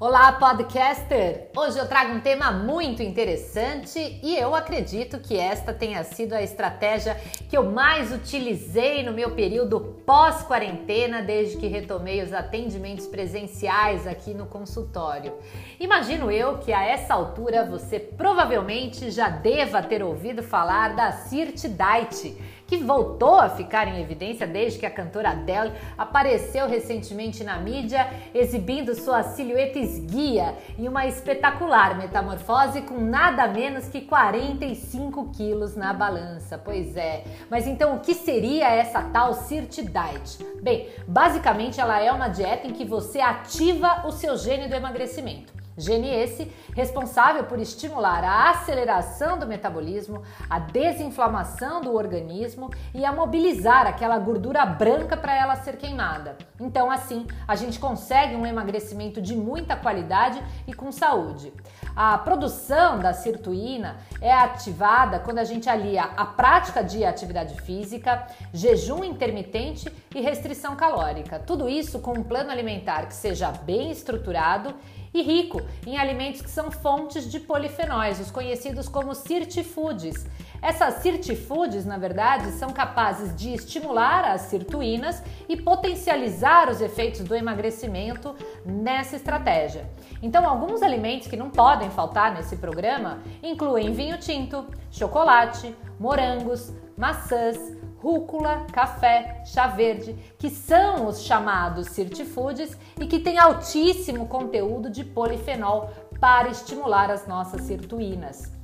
Olá, podcaster! Hoje eu trago um tema muito interessante e eu acredito que esta tenha sido a estratégia que eu mais utilizei no meu período pós-quarentena, desde que retomei os atendimentos presenciais aqui no consultório. Imagino eu que a essa altura você provavelmente já deva ter ouvido falar da Sirt Diet que voltou a ficar em evidência desde que a cantora Adele apareceu recentemente na mídia exibindo sua silhueta esguia em uma espetacular metamorfose com nada menos que 45 quilos na balança. Pois é, mas então o que seria essa tal Sirt Diet? Bem, basicamente ela é uma dieta em que você ativa o seu gene do emagrecimento. Gene esse responsável por estimular a aceleração do metabolismo, a desinflamação do organismo e a mobilizar aquela gordura branca para ela ser queimada. Então, assim, a gente consegue um emagrecimento de muita qualidade e com saúde. A produção da sirtuína é ativada quando a gente alia a prática de atividade física, jejum intermitente e restrição calórica. Tudo isso com um plano alimentar que seja bem estruturado e rico em alimentos que são fontes de polifenóis, os conhecidos como sirtifoods. Essas sirtifoods, na verdade, são capazes de estimular as sirtuínas e potencializar os efeitos do emagrecimento nessa estratégia. Então, alguns alimentos que não podem faltar nesse programa incluem vinho tinto, chocolate, morangos, maçãs, rúcula, café, chá verde, que são os chamados sirtifoods e que têm altíssimo conteúdo de polifenol para estimular as nossas sirtuínas.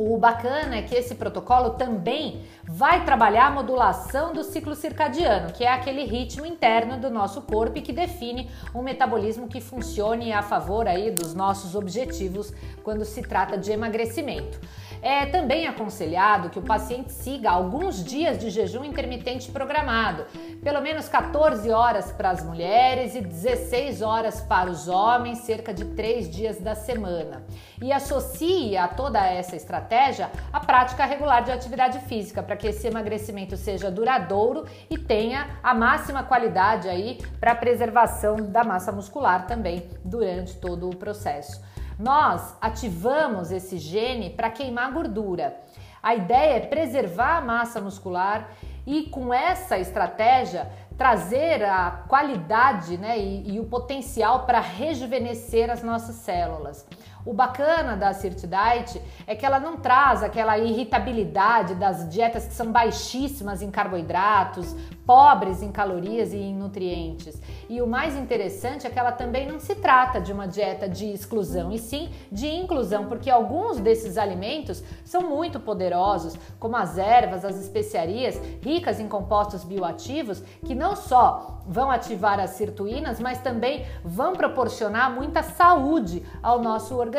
O bacana é que esse protocolo também vai trabalhar a modulação do ciclo circadiano, que é aquele ritmo interno do nosso corpo e que define um metabolismo que funcione a favor aí dos nossos objetivos quando se trata de emagrecimento. É também aconselhado que o paciente siga alguns dias de jejum intermitente programado, pelo menos 14 horas para as mulheres e 16 horas para os homens, cerca de 3 dias da semana. E associe a toda essa estratégia a prática regular de atividade física, para que esse emagrecimento seja duradouro e tenha a máxima qualidade aí para a preservação da massa muscular também durante todo o processo. Nós ativamos esse gene para queimar gordura. A ideia é preservar a massa muscular e com essa estratégia trazer a qualidade né, e, e o potencial para rejuvenescer as nossas células. O bacana da Sirt Diet é que ela não traz aquela irritabilidade das dietas que são baixíssimas em carboidratos, pobres em calorias e em nutrientes. E o mais interessante é que ela também não se trata de uma dieta de exclusão, e sim de inclusão, porque alguns desses alimentos são muito poderosos, como as ervas, as especiarias, ricas em compostos bioativos, que não só vão ativar as sirtuínas, mas também vão proporcionar muita saúde ao nosso organismo.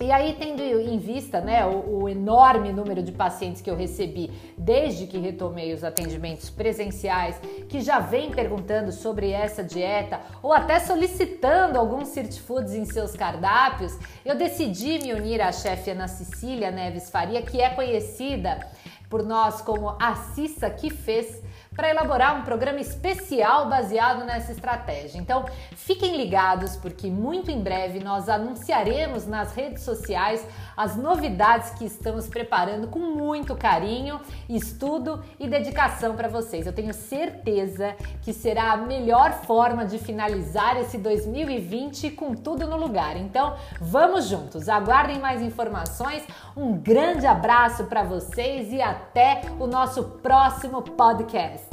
E aí, tendo em vista né, o, o, enorme número de pacientes que eu recebi desde que retomei os atendimentos presenciais, que já vem perguntando sobre essa dieta ou até solicitando alguns Cert Foods em seus cardápios, eu decidi me unir à chefe Ana Cecília Neves Faria, que é conhecida por nós como a Cissa que fez para elaborar um programa especial baseado nessa estratégia. Então, fiquem ligados porque muito em breve nós anunciaremos nas redes sociais as novidades que estamos preparando com muito carinho, estudo e dedicação para vocês. Eu tenho certeza que será a melhor forma de finalizar esse 2020 com tudo no lugar. Então, vamos juntos. Aguardem mais informações. Um grande abraço para vocês e até o nosso próximo podcast.